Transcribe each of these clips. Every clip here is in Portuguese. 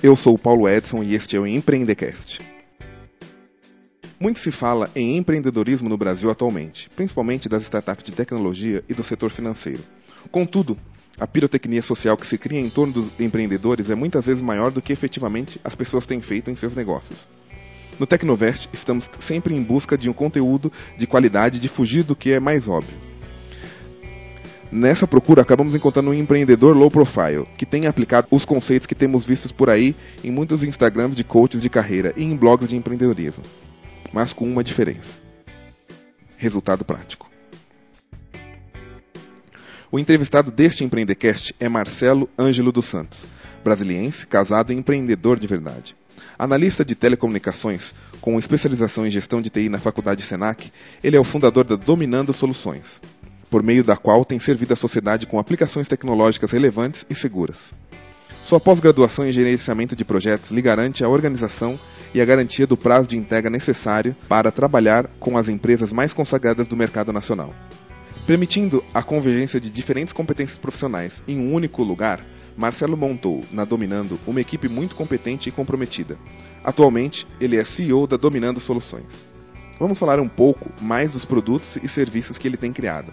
Eu sou o Paulo Edson e este é o Empreendecast. Muito se fala em empreendedorismo no Brasil atualmente, principalmente das startups de tecnologia e do setor financeiro. Contudo, a pirotecnia social que se cria em torno dos empreendedores é muitas vezes maior do que efetivamente as pessoas têm feito em seus negócios. No Tecnovest, estamos sempre em busca de um conteúdo de qualidade de fugir do que é mais óbvio. Nessa procura, acabamos encontrando um empreendedor low profile, que tem aplicado os conceitos que temos vistos por aí em muitos Instagrams de coaches de carreira e em blogs de empreendedorismo mas com uma diferença: resultado prático. O entrevistado deste Empreendecast é Marcelo Ângelo dos Santos, brasiliense, casado e empreendedor de verdade. Analista de telecomunicações, com especialização em gestão de TI na Faculdade Senac, ele é o fundador da Dominando Soluções, por meio da qual tem servido a sociedade com aplicações tecnológicas relevantes e seguras. Sua pós-graduação em gerenciamento de projetos lhe garante a organização e a garantia do prazo de entrega necessário para trabalhar com as empresas mais consagradas do mercado nacional. Permitindo a convergência de diferentes competências profissionais em um único lugar, Marcelo montou, na Dominando, uma equipe muito competente e comprometida. Atualmente, ele é CEO da Dominando Soluções. Vamos falar um pouco mais dos produtos e serviços que ele tem criado.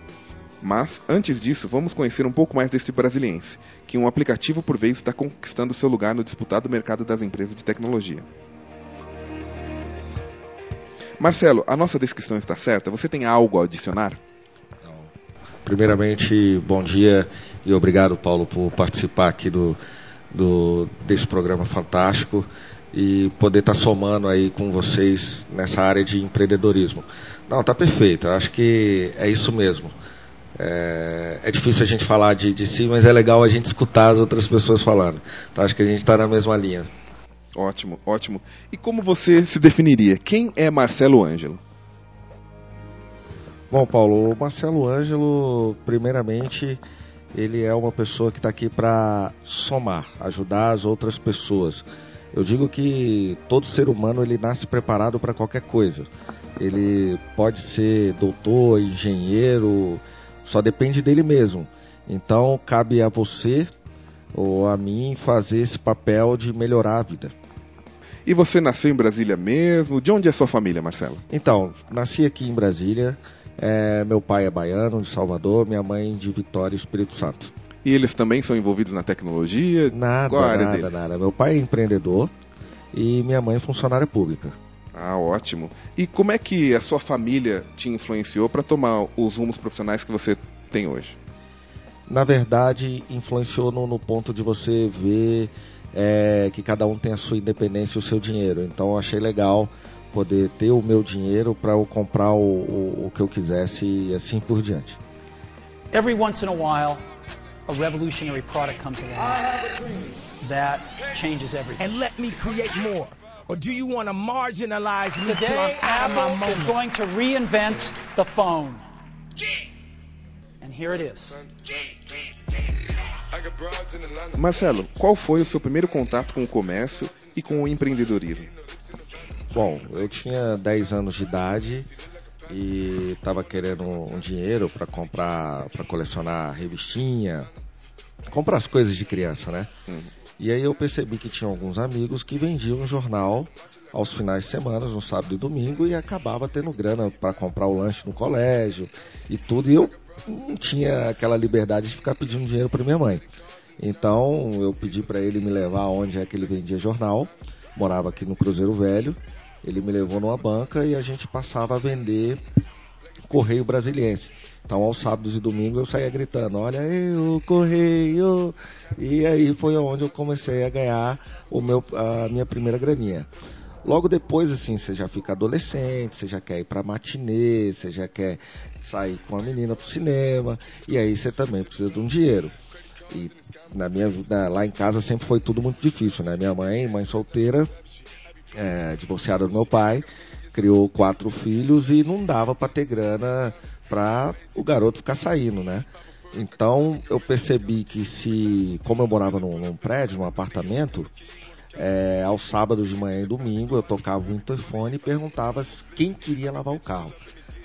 Mas, antes disso, vamos conhecer um pouco mais deste brasiliense, que um aplicativo por vez está conquistando seu lugar no disputado mercado das empresas de tecnologia. Marcelo, a nossa descrição está certa? Você tem algo a adicionar? Primeiramente, bom dia e obrigado, Paulo, por participar aqui do, do desse programa fantástico e poder estar somando aí com vocês nessa área de empreendedorismo. Não, tá perfeito. Acho que é isso mesmo. É, é, difícil a gente falar de, de si, mas é legal a gente escutar as outras pessoas falando. Então acho que a gente está na mesma linha. Ótimo, ótimo. E como você se definiria? Quem é Marcelo Ângelo? Bom, Paulo, o Marcelo Ângelo, primeiramente, ele é uma pessoa que está aqui para somar, ajudar as outras pessoas. Eu digo que todo ser humano ele nasce preparado para qualquer coisa. Ele pode ser doutor, engenheiro, só depende dele mesmo. Então cabe a você ou a mim fazer esse papel de melhorar a vida. E você nasceu em Brasília mesmo? De onde é sua família, Marcelo? Então, nasci aqui em Brasília. É, meu pai é baiano, de Salvador, minha mãe de Vitória, Espírito Santo. E eles também são envolvidos na tecnologia? Nada, Qual a área nada, deles? nada. Meu pai é empreendedor e minha mãe é funcionária pública. Ah, ótimo. E como é que a sua família te influenciou para tomar os rumos profissionais que você tem hoje? Na verdade, influenciou no, no ponto de você ver é, que cada um tem a sua independência e o seu dinheiro. Então eu achei legal poder ter o meu dinheiro para eu comprar o, o, o, que eu quisesse e assim por diante. Every once in a while, a revolutionary product comes along that changes everything. And let me create more. Or do you want to marginalize me Today, Apple is going to reinvent the phone. And here it is. Marcelo, qual foi o seu primeiro contato com o comércio e com o empreendedorismo? Bom, eu tinha 10 anos de idade e estava querendo um dinheiro para comprar, para colecionar revistinha, comprar as coisas de criança, né? Hum. E aí eu percebi que tinha alguns amigos que vendiam um jornal aos finais de semana, no sábado e domingo, e acabava tendo grana para comprar o lanche no colégio e tudo. E eu não tinha aquela liberdade de ficar pedindo dinheiro para minha mãe. Então eu pedi para ele me levar onde é que ele vendia jornal. Morava aqui no Cruzeiro Velho. Ele me levou numa banca e a gente passava a vender correio brasiliense. Então, aos sábados e domingos eu saía gritando: Olha eu, correio! E aí foi onde eu comecei a ganhar o meu, a minha primeira graninha. Logo depois, assim, você já fica adolescente, você já quer ir pra matinê, você já quer sair com a menina pro cinema, e aí você também precisa de um dinheiro. E na minha vida, lá em casa sempre foi tudo muito difícil, né? Minha mãe, mãe solteira, é, divorciada do meu pai, criou quatro filhos e não dava para ter grana para o garoto ficar saindo, né? Então eu percebi que se, como eu morava num, num prédio, num apartamento, é, aos sábados de manhã e domingo eu tocava o interfone e perguntava quem queria lavar o carro.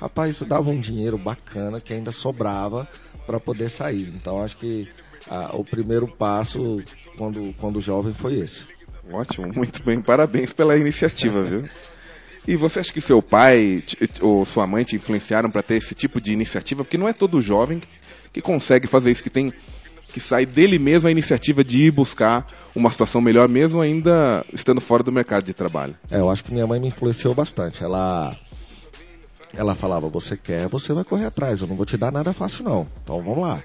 Rapaz, isso dava um dinheiro bacana que ainda sobrava para poder sair. Então acho que o primeiro passo quando, quando jovem foi esse. Ótimo, muito bem. Parabéns pela iniciativa, viu? E você acha que seu pai ou sua mãe te influenciaram para ter esse tipo de iniciativa? Porque não é todo jovem que consegue fazer isso, que tem que sai dele mesmo a iniciativa de ir buscar uma situação melhor, mesmo ainda estando fora do mercado de trabalho. É, eu acho que minha mãe me influenciou bastante. Ela ela falava: "Você quer, você vai correr atrás. Eu não vou te dar nada fácil não. Então vamos lá.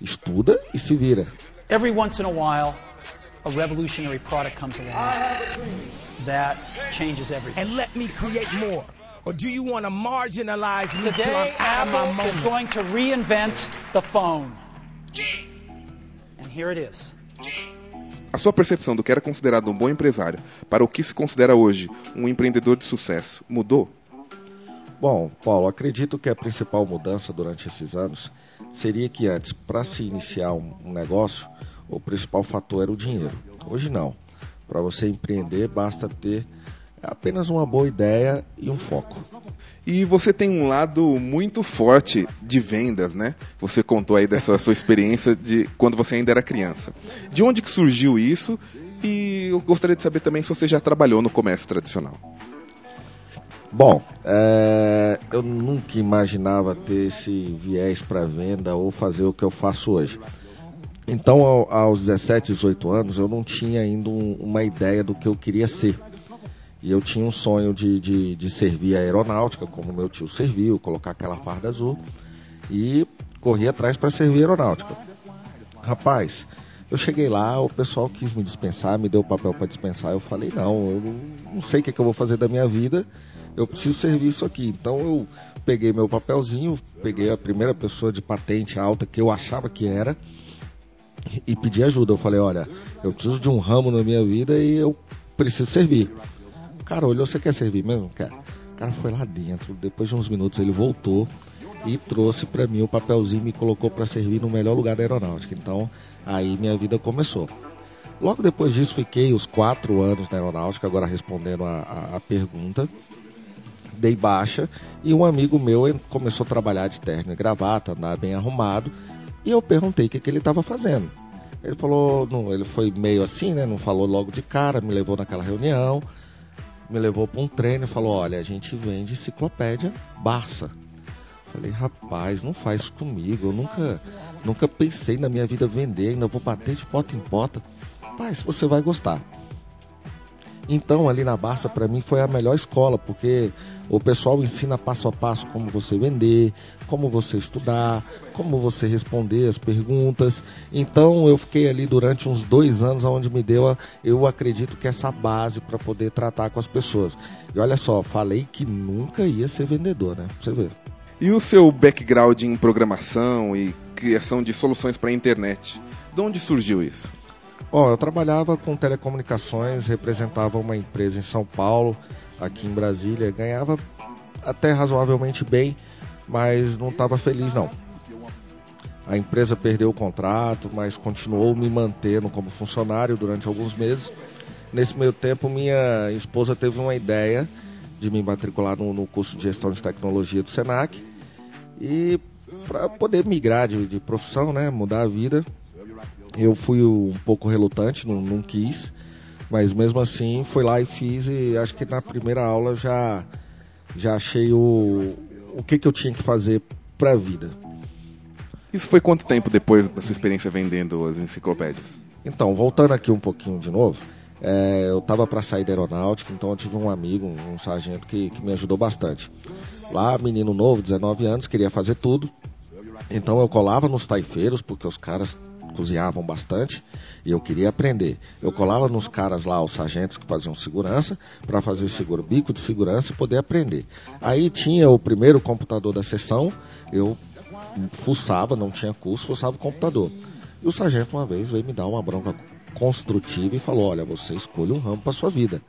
Estuda e se vira." Every once in a while, a revolutionary product comes along that changes everything. And let me create more. Or do you want to marginalize me Today, Apple is going to reinvent the phone. And here it is. A sua percepção do que era considerado um bom empresário para o que se considera hoje um empreendedor de sucesso mudou? Bom, Paulo, acredito que a principal mudança durante esses anos seria que antes, para se iniciar um, um negócio, o principal fator era o dinheiro. Hoje não. Para você empreender, basta ter apenas uma boa ideia e um foco. E você tem um lado muito forte de vendas, né? Você contou aí dessa sua experiência de quando você ainda era criança. De onde que surgiu isso? E eu gostaria de saber também se você já trabalhou no comércio tradicional. Bom, é, eu nunca imaginava ter esse viés para venda ou fazer o que eu faço hoje. Então, aos 17, 18 anos, eu não tinha ainda um, uma ideia do que eu queria ser. E eu tinha um sonho de, de, de servir a aeronáutica, como meu tio serviu, colocar aquela farda azul. E corri atrás para servir a aeronáutica. Rapaz, eu cheguei lá, o pessoal quis me dispensar, me deu o papel para dispensar. Eu falei: não, eu não sei o que, é que eu vou fazer da minha vida, eu preciso servir isso aqui. Então eu peguei meu papelzinho, peguei a primeira pessoa de patente alta que eu achava que era e pedi ajuda. Eu falei, olha, eu preciso de um ramo na minha vida e eu preciso servir. O cara olhou, você quer servir mesmo? Quer. O cara foi lá dentro, depois de uns minutos ele voltou e trouxe para mim o papelzinho e me colocou para servir no melhor lugar da aeronáutica. Então, aí minha vida começou. Logo depois disso, fiquei os quatro anos na aeronáutica, agora respondendo a, a, a pergunta. Dei baixa e um amigo meu começou a trabalhar de terno e gravata, andar bem arrumado e eu perguntei o que, que ele estava fazendo. Ele falou, não, ele foi meio assim, né? Não falou logo de cara, me levou naquela reunião, me levou para um treino e falou: Olha, a gente vende enciclopédia Barça. Falei, rapaz, não faz comigo. Eu nunca, nunca pensei na minha vida vender, ainda vou bater de porta em porta. Rapaz, você vai gostar. Então, ali na Barça, para mim, foi a melhor escola, porque o pessoal ensina passo a passo como você vender, como você estudar, como você responder as perguntas. Então, eu fiquei ali durante uns dois anos, onde me deu, eu acredito que essa base para poder tratar com as pessoas. E olha só, falei que nunca ia ser vendedor, né? Pra você ver. E o seu background em programação e criação de soluções para a internet? De onde surgiu isso? Bom, eu trabalhava com telecomunicações, representava uma empresa em São Paulo, aqui em Brasília, ganhava até razoavelmente bem, mas não estava feliz não. A empresa perdeu o contrato, mas continuou me mantendo como funcionário durante alguns meses. Nesse meio tempo, minha esposa teve uma ideia de me matricular no, no curso de gestão de tecnologia do Senac e para poder migrar de, de profissão, né, mudar a vida, eu fui um pouco relutante, não, não quis, mas mesmo assim fui lá e fiz e acho que na primeira aula já já achei o o que que eu tinha que fazer para a vida. Isso foi quanto tempo depois da sua experiência vendendo as enciclopédias? Então, voltando aqui um pouquinho de novo, é, eu estava para sair da aeronáutica, então eu tive um amigo, um sargento que, que me ajudou bastante. Lá, menino novo, 19 anos, queria fazer tudo. Então eu colava nos taifeiros, porque os caras cozinhavam bastante e eu queria aprender. Eu colava nos caras lá, os sargentos que faziam segurança, para fazer seguro, bico de segurança e poder aprender. Aí tinha o primeiro computador da sessão, eu fuçava, não tinha curso, fuçava o computador. E o sargento uma vez veio me dar uma bronca construtiva e falou: Olha, você escolhe um ramo para sua vida.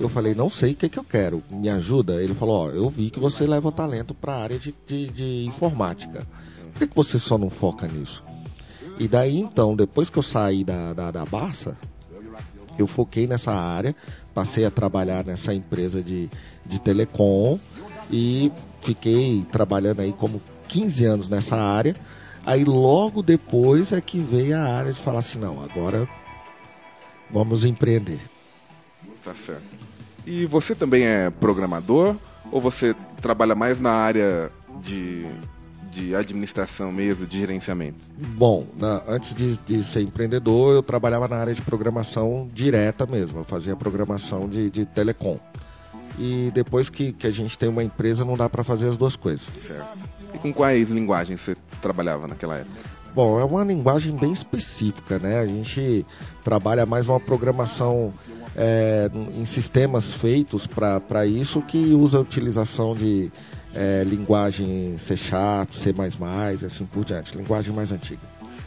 Eu falei, não sei o que, que eu quero, me ajuda? Ele falou, ó, eu vi que você leva talento para a área de, de, de informática. Por que, que você só não foca nisso? E daí então, depois que eu saí da, da, da Barça, eu foquei nessa área, passei a trabalhar nessa empresa de, de telecom e fiquei trabalhando aí como 15 anos nessa área. Aí logo depois é que veio a área de falar assim, não, agora vamos empreender. Tá certo. E você também é programador ou você trabalha mais na área de, de administração mesmo, de gerenciamento? Bom, na, antes de, de, ser empreendedor, eu trabalhava na área de programação direta mesmo. Eu fazia programação de, de telecom. E depois que, que a gente tem uma empresa, não dá para fazer as duas coisas. Certo. E com quais linguagens você trabalhava naquela época? Bom, é uma linguagem bem específica, né? A gente trabalha mais uma programação é, em sistemas feitos para isso que usa a utilização de é, linguagem C Sharp, C++ assim por diante, linguagem mais antiga.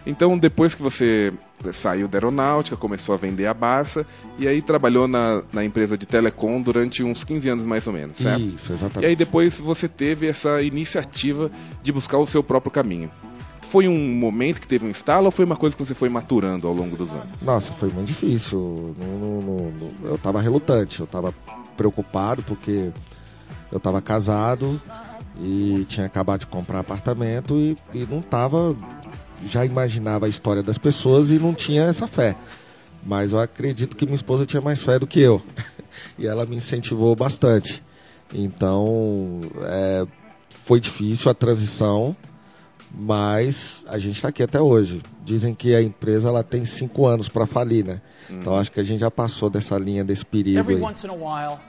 Então, depois que você saiu da aeronáutica, começou a vender a Barça e aí trabalhou na, na empresa de telecom durante uns 15 anos mais ou menos, certo? Isso, exatamente. E aí depois você teve essa iniciativa de buscar o seu próprio caminho foi um momento que teve um estalo ou foi uma coisa que você foi maturando ao longo dos anos? Nossa, foi muito difícil. eu estava relutante, eu estava preocupado porque eu estava casado e tinha acabado de comprar apartamento e, e não estava. Já imaginava a história das pessoas e não tinha essa fé. Mas eu acredito que minha esposa tinha mais fé do que eu. e ela me incentivou bastante. Então, é, foi difícil a transição mas a gente está aqui até hoje. Dizem que a empresa ela tem cinco anos para falir, né? Uhum. Então acho que a gente já passou dessa linha desse perigo. Every aí. once in a while,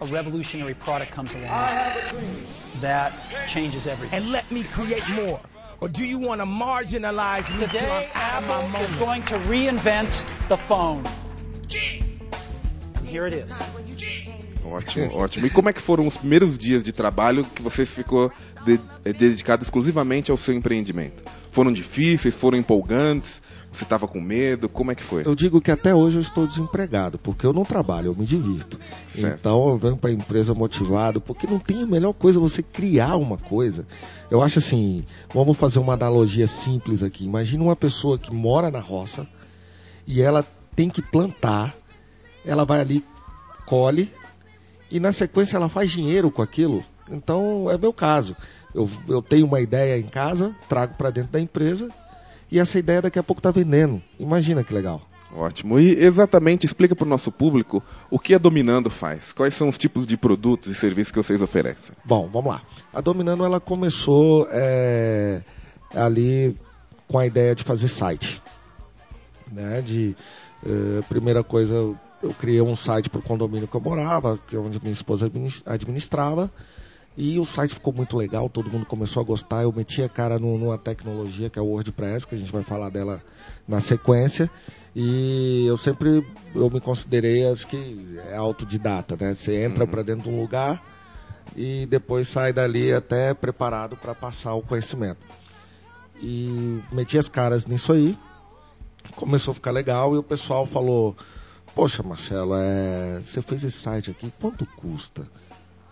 a revolutionary product comes along that changes everything. And let me create more. Or do you want to marginalize me Today, Apple is going to reinvent the phone. Here it is. Ótimo, ótimo. E como é que foram os primeiros dias de trabalho que você ficou de, é, dedicado exclusivamente ao seu empreendimento? Foram difíceis? Foram empolgantes? Você estava com medo? Como é que foi? Eu digo que até hoje eu estou desempregado, porque eu não trabalho, eu me divirto. Certo. Então eu venho para a empresa motivado, porque não tem a melhor coisa você criar uma coisa. Eu acho assim, vamos fazer uma analogia simples aqui. Imagina uma pessoa que mora na roça e ela tem que plantar, ela vai ali, colhe, e na sequência ela faz dinheiro com aquilo. Então é meu caso. Eu, eu tenho uma ideia em casa, trago para dentro da empresa e essa ideia daqui a pouco está vendendo. Imagina que legal. Ótimo. E exatamente explica para o nosso público o que a Dominando faz. Quais são os tipos de produtos e serviços que vocês oferecem? Bom, vamos lá. A Dominando ela começou é, ali com a ideia de fazer site. Né? De, é, primeira coisa, eu criei um site para o condomínio que eu morava, que é onde minha esposa administrava. E o site ficou muito legal, todo mundo começou a gostar. Eu meti a cara no, numa tecnologia que é o WordPress, que a gente vai falar dela na sequência. E eu sempre eu me considerei, acho que é autodidata, né? Você entra uhum. para dentro de um lugar e depois sai dali até preparado para passar o conhecimento. E meti as caras nisso aí, começou a ficar legal e o pessoal falou: Poxa, Marcelo, é... você fez esse site aqui, quanto custa?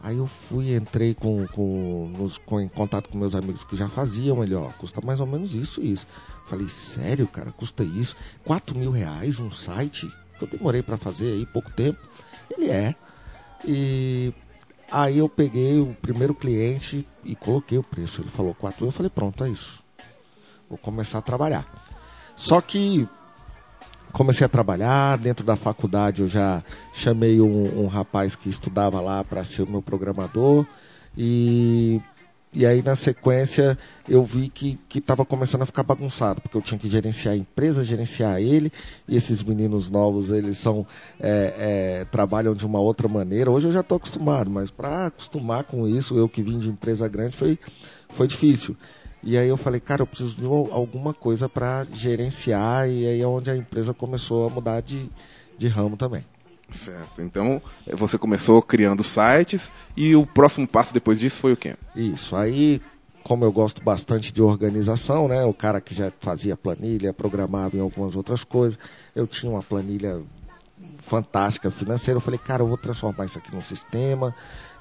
Aí eu fui, entrei com, com, nos, com, em contato com meus amigos que já faziam. Ele, ó, custa mais ou menos isso isso. Falei, sério, cara, custa isso? 4 mil reais um site? Eu demorei para fazer aí pouco tempo. Ele é. E aí eu peguei o primeiro cliente e coloquei o preço. Ele falou 4 mil. Eu falei, pronto, é isso. Vou começar a trabalhar. Só que comecei a trabalhar. Dentro da faculdade eu já chamei um, um rapaz que estudava lá para ser o meu programador. E, e aí na sequência eu vi que estava começando a ficar bagunçado, porque eu tinha que gerenciar a empresa, gerenciar ele. E esses meninos novos, eles são é, é, trabalham de uma outra maneira. Hoje eu já estou acostumado, mas para acostumar com isso, eu que vim de empresa grande, foi, foi difícil. E aí eu falei, cara, eu preciso de alguma coisa para gerenciar, e aí é onde a empresa começou a mudar de, de ramo também. Certo. Então, você começou criando sites e o próximo passo depois disso foi o quê? Isso. Aí, como eu gosto bastante de organização, né? O cara que já fazia planilha, programava em algumas outras coisas, eu tinha uma planilha fantástica financeira. Eu falei, cara, eu vou transformar isso aqui num sistema.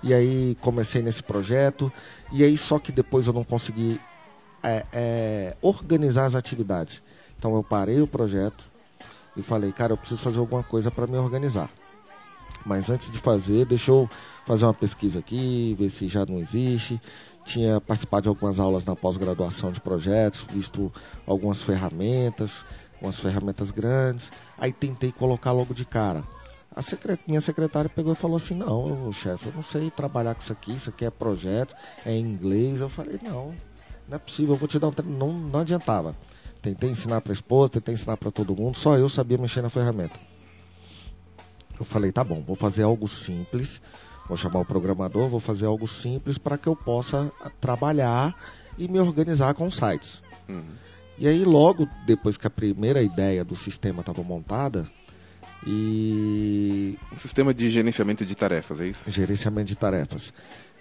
E aí comecei nesse projeto. E aí só que depois eu não consegui é, é, organizar as atividades. Então eu parei o projeto e falei, cara, eu preciso fazer alguma coisa para me organizar. Mas antes de fazer, deixa eu fazer uma pesquisa aqui, ver se já não existe. Tinha participado de algumas aulas na pós-graduação de projetos, visto algumas ferramentas, umas ferramentas grandes. Aí tentei colocar logo de cara. A secret... minha secretária pegou e falou assim, não, chefe, eu não sei trabalhar com isso aqui, isso aqui é projeto, é em inglês. Eu falei, não, não é possível, eu vou te dar um treino. Não, não adiantava. Tentei ensinar para a esposa, tentei ensinar para todo mundo, só eu sabia mexer na ferramenta. Eu falei, tá bom, vou fazer algo simples, vou chamar o programador, vou fazer algo simples para que eu possa trabalhar e me organizar com sites. Uhum. E aí logo depois que a primeira ideia do sistema estava montada, e. Um sistema de gerenciamento de tarefas, é isso? Gerenciamento de tarefas.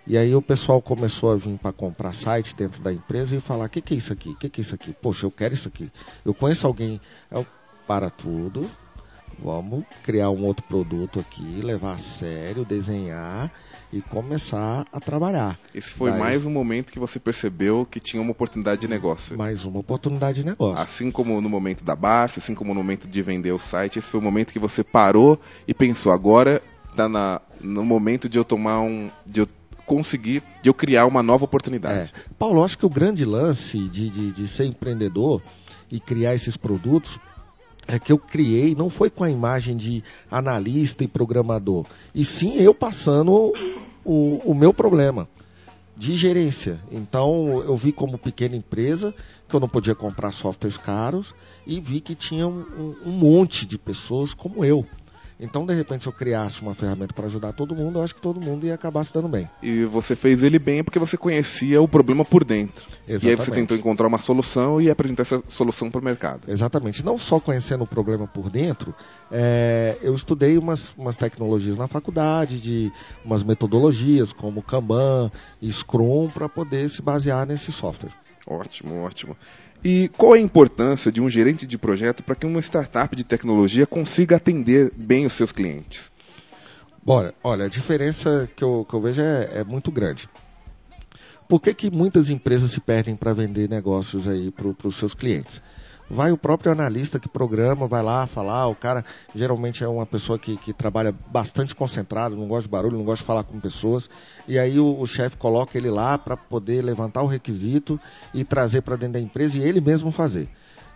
E aí o pessoal começou a vir para comprar site dentro da empresa e falar: o que, que é isso aqui? O que, que é isso aqui? Poxa, eu quero isso aqui. Eu conheço alguém. Eu, para tudo, vamos criar um outro produto aqui, levar a sério, desenhar e começar a trabalhar. Esse foi Daí, mais um momento que você percebeu que tinha uma oportunidade de negócio. Mais uma oportunidade de negócio. Assim como no momento da baixa, assim como no momento de vender o site, esse foi o momento que você parou e pensou, agora está no momento de eu tomar um. de eu conseguir, de eu criar uma nova oportunidade. É. Paulo, acho que o grande lance de, de, de ser empreendedor e criar esses produtos é que eu criei não foi com a imagem de analista e programador, e sim eu passando o, o meu problema de gerência. Então eu vi como pequena empresa que eu não podia comprar softwares caros e vi que tinha um, um monte de pessoas como eu então, de repente, se eu criasse uma ferramenta para ajudar todo mundo, eu acho que todo mundo ia acabar se dando bem. E você fez ele bem porque você conhecia o problema por dentro. Exatamente. E aí você tentou encontrar uma solução e apresentar essa solução para o mercado. Exatamente. Não só conhecendo o problema por dentro, é, eu estudei umas, umas tecnologias na faculdade, de umas metodologias como Kanban e Scrum, para poder se basear nesse software. Ótimo, ótimo. E qual é a importância de um gerente de projeto para que uma startup de tecnologia consiga atender bem os seus clientes? Bom, olha, a diferença que eu, que eu vejo é, é muito grande. Por que, que muitas empresas se perdem para vender negócios aí para os seus clientes? Vai o próprio analista que programa, vai lá falar, o cara geralmente é uma pessoa que, que trabalha bastante concentrado, não gosta de barulho, não gosta de falar com pessoas, e aí o, o chefe coloca ele lá para poder levantar o requisito e trazer para dentro da empresa e ele mesmo fazer.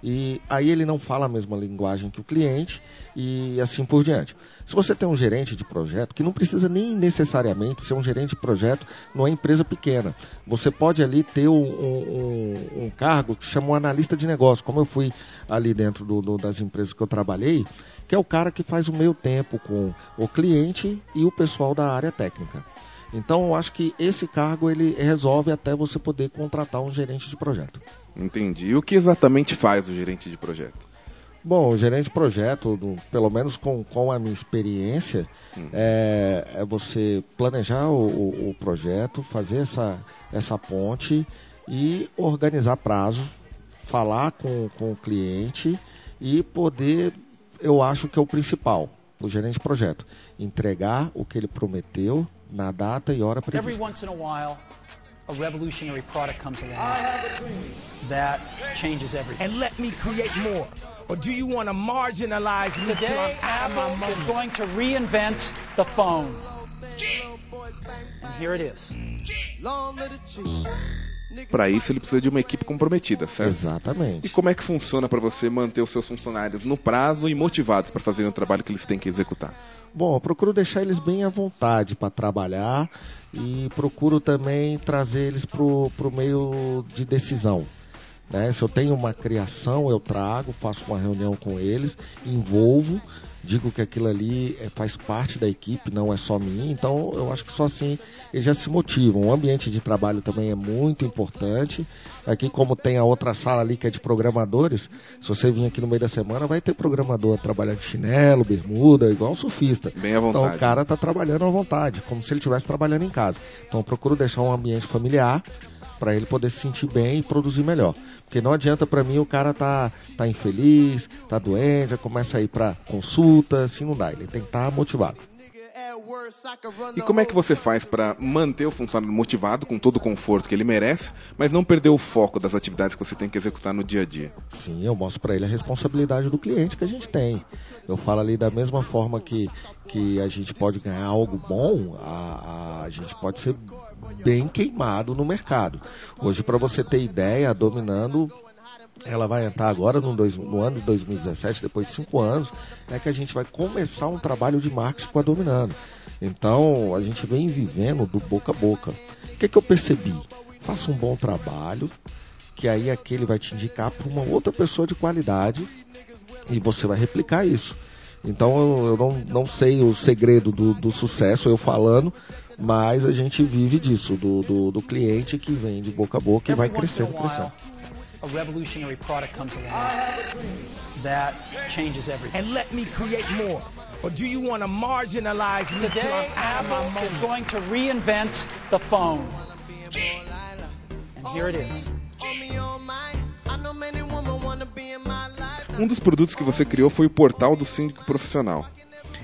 E aí ele não fala a mesma linguagem que o cliente e assim por diante. Se você tem um gerente de projeto, que não precisa nem necessariamente ser um gerente de projeto numa empresa pequena, você pode ali ter um, um, um cargo que chama um analista de negócio, como eu fui ali dentro do, do, das empresas que eu trabalhei, que é o cara que faz o meio tempo com o cliente e o pessoal da área técnica. Então eu acho que esse cargo ele resolve até você poder contratar um gerente de projeto. Entendi. E o que exatamente faz o gerente de projeto? Bom, o gerente de projeto, do, pelo menos com, com a minha experiência, hum. é, é, você planejar o, o, o, projeto, fazer essa, essa ponte e organizar prazo, falar com, com o cliente e poder, eu acho que é o principal, o gerente de projeto, entregar o que ele prometeu na data e hora prevista. Every once in a while, a revolutionary product comes along that changes everything. And let me create more. Or do you want to marginalize me Today, Apple is going to reinvent the phone. And here it is. Para isso ele precisa de uma equipe comprometida, certo? Exatamente. E como é que funciona para você manter os seus funcionários no prazo e motivados para fazerem o trabalho que eles têm que executar? Bom, eu procuro deixar eles bem à vontade para trabalhar e procuro também trazer eles para o meio de decisão. Né? Se eu tenho uma criação, eu trago, faço uma reunião com eles, envolvo, digo que aquilo ali é, faz parte da equipe, não é só minha. Então, eu acho que só assim eles já se motivam. O ambiente de trabalho também é muito importante. Aqui, como tem a outra sala ali que é de programadores, se você vir aqui no meio da semana, vai ter programador trabalhando de chinelo, bermuda, igual um surfista. Bem à vontade. Então, o cara está trabalhando à vontade, como se ele estivesse trabalhando em casa. Então, eu procuro deixar um ambiente familiar para ele poder se sentir bem e produzir melhor. Porque não adianta para mim o cara tá, tá infeliz, tá doente, já começa a ir para consulta, assim não dá. Ele tem que estar tá motivado. E como é que você faz para manter o funcionário motivado com todo o conforto que ele merece, mas não perder o foco das atividades que você tem que executar no dia a dia? Sim, eu mostro para ele a responsabilidade do cliente que a gente tem. Eu falo ali da mesma forma que, que a gente pode ganhar algo bom, a, a, gente pode ser bem queimado no mercado. Hoje, para você ter ideia, dominando ela vai entrar agora no, dois, no, ano de 2017, depois de cinco anos, é que a gente vai começar um trabalho de marketing com a Dominando. Então, a gente vem vivendo do boca a boca. O que, que eu percebi? Faça um bom trabalho, que aí aquele vai te indicar para uma outra pessoa de qualidade e você vai replicar isso. Então eu não, não sei o segredo do, do sucesso, eu falando, mas a gente vive disso, do, do, do cliente que vem de boca a boca e vai crescendo, crescendo. a revolutionary product comes along that changes everything. And let me create more. Or do you want to marginalize me Today, Apple is going to reinvent the phone. And here it is. Um dos produtos que você criou foi o portal do síndico profissional.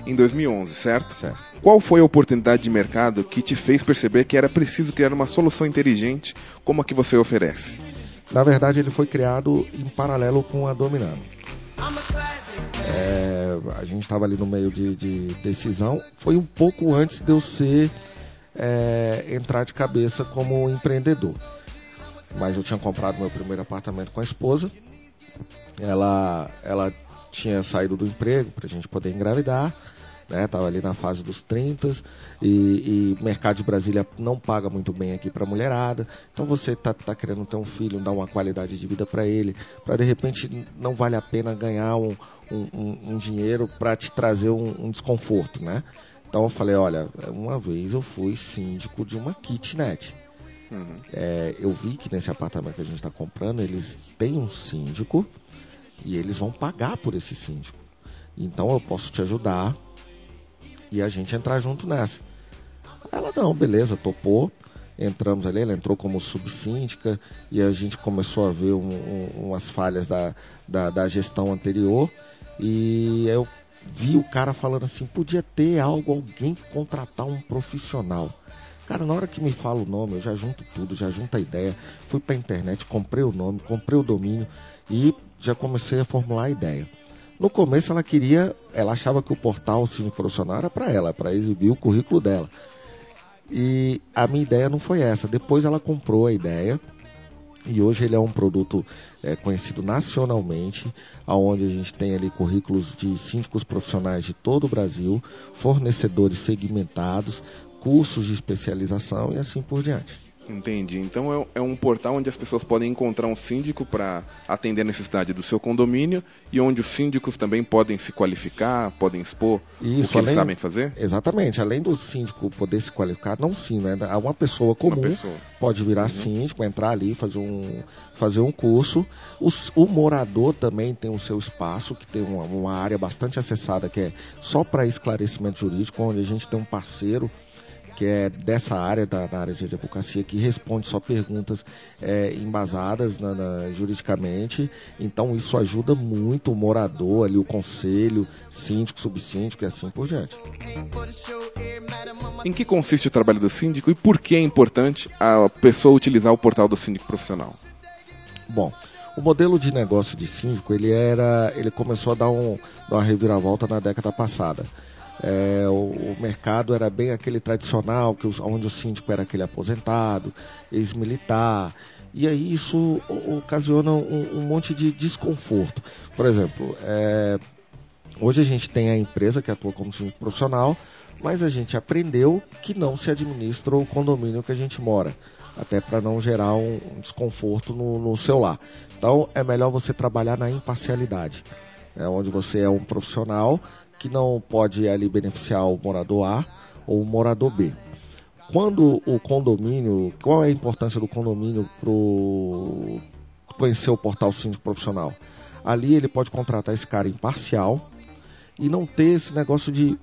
Em 2011, certo? Certo. Qual foi a oportunidade de mercado que te fez perceber que era preciso criar uma solução inteligente como a que você oferece? Na verdade, ele foi criado em paralelo com a Dominando. É, a gente estava ali no meio de, de, decisão. Foi um pouco antes de eu ser é, entrar de cabeça como empreendedor. Mas eu tinha comprado meu primeiro apartamento com a esposa ela, ela tinha saído do emprego para a gente poder engravidar, né? Tava ali na fase dos 30 e, o mercado de Brasília não paga muito bem aqui para mulherada. Então você tá, tá querendo ter um filho, dar uma qualidade de vida para ele, para de repente não vale a pena ganhar um, um, um dinheiro para te trazer um, um, desconforto, né? Então eu falei, olha, uma vez eu fui síndico de uma kitnet. Uhum. É, eu vi que nesse apartamento que a gente está comprando, eles têm um síndico e eles vão pagar por esse síndico. Então eu posso te ajudar e a gente entrar junto nessa. Ela não, beleza, topou. Entramos ali, ela entrou como subsíndica e a gente começou a ver um, um, umas falhas da, da, da gestão anterior. E eu vi o cara falando assim: podia ter algo, alguém contratar um profissional. Cara, na hora que me fala o nome, eu já junto tudo, já junto a ideia. Fui pra internet, comprei o nome, comprei o domínio e já comecei a formular a ideia. No começo ela queria, ela achava que o portal Cine Profissional era para ela, para exibir o currículo dela. E a minha ideia não foi essa. Depois ela comprou a ideia e hoje ele é um produto é, conhecido nacionalmente, aonde a gente tem ali currículos de síndicos profissionais de todo o Brasil, fornecedores segmentados, cursos de especialização e assim por diante. Entendi. Então é, é, um portal onde as pessoas podem encontrar um síndico para atender a necessidade do seu condomínio e onde os síndicos também podem se qualificar, podem expor Isso, o que além, eles sabem fazer? Exatamente. Além do síndico poder se qualificar, não sim, né? Uma pessoa comum uma pessoa. pode virar uhum. síndico, entrar ali, fazer um, fazer um curso. O, o morador também tem o seu espaço, que tem uma, uma área bastante acessada, que é só para esclarecimento jurídico, onde a gente tem um parceiro que é dessa área, da, da área de advocacia, que responde só perguntas é, embasadas na, na, juridicamente. Então isso ajuda muito o morador ali, o conselho, síndico, subsíndico e assim por diante. Em que consiste o trabalho do síndico e por que é importante a pessoa utilizar o portal do síndico profissional? Bom, o modelo de negócio de síndico ele era, ele começou a dar, um, dar uma reviravolta na década passada. É, o, o, mercado era bem aquele tradicional, que os, onde o síndico era aquele aposentado, ex-militar. E aí isso ocasiona um, um, monte de desconforto. Por exemplo, é, hoje a gente tem a empresa que atua como síndico profissional, mas a gente aprendeu que não se administra o condomínio que a gente mora, até para não gerar um, um desconforto no, no seu lar. Então é melhor você trabalhar na imparcialidade, é onde você é um profissional que não pode ali beneficiar o morador A ou o morador B. Quando o condomínio, qual é a importância do condomínio para conhecer o portal síndico profissional? Ali ele pode contratar esse cara imparcial e não ter esse negócio de,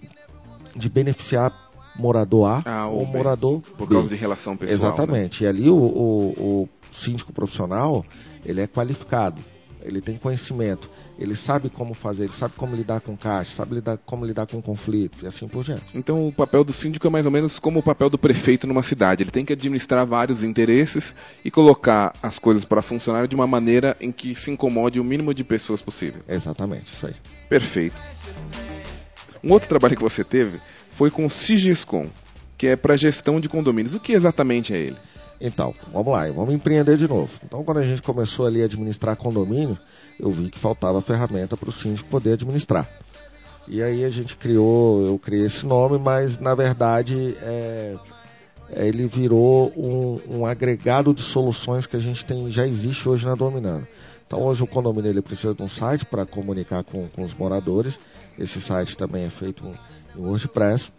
de beneficiar morador A ah, ou, ou morador por B. causa de relação pessoal. Né? Exatamente. Né? E ali o, o, o síndico profissional ele é qualificado, ele tem conhecimento ele sabe como fazer, ele sabe como lidar com caixa, sabe lidar, como lidar com conflitos e assim por diante. Então o papel do síndico é mais ou menos como o papel do prefeito numa cidade. Ele tem que administrar vários interesses e colocar as coisas para funcionar de uma maneira em que se incomode o mínimo de pessoas possível. Exatamente, isso aí. Perfeito. Um outro trabalho que você teve foi com o Sigiscom, que é para gestão de condomínios. O que exatamente é ele? Então, vamos lá, vamos empreender de novo. Então, quando a gente começou ali a administrar condomínio, eu vi que faltava ferramenta para o síndico poder administrar. E aí a gente criou, eu criei esse nome, mas na verdade é, é, ele virou um, um, agregado de soluções que a gente tem, já existe hoje na Dominando. Então hoje o condomínio ele precisa de um site para comunicar com, com, os moradores. Esse site também é feito em WordPress.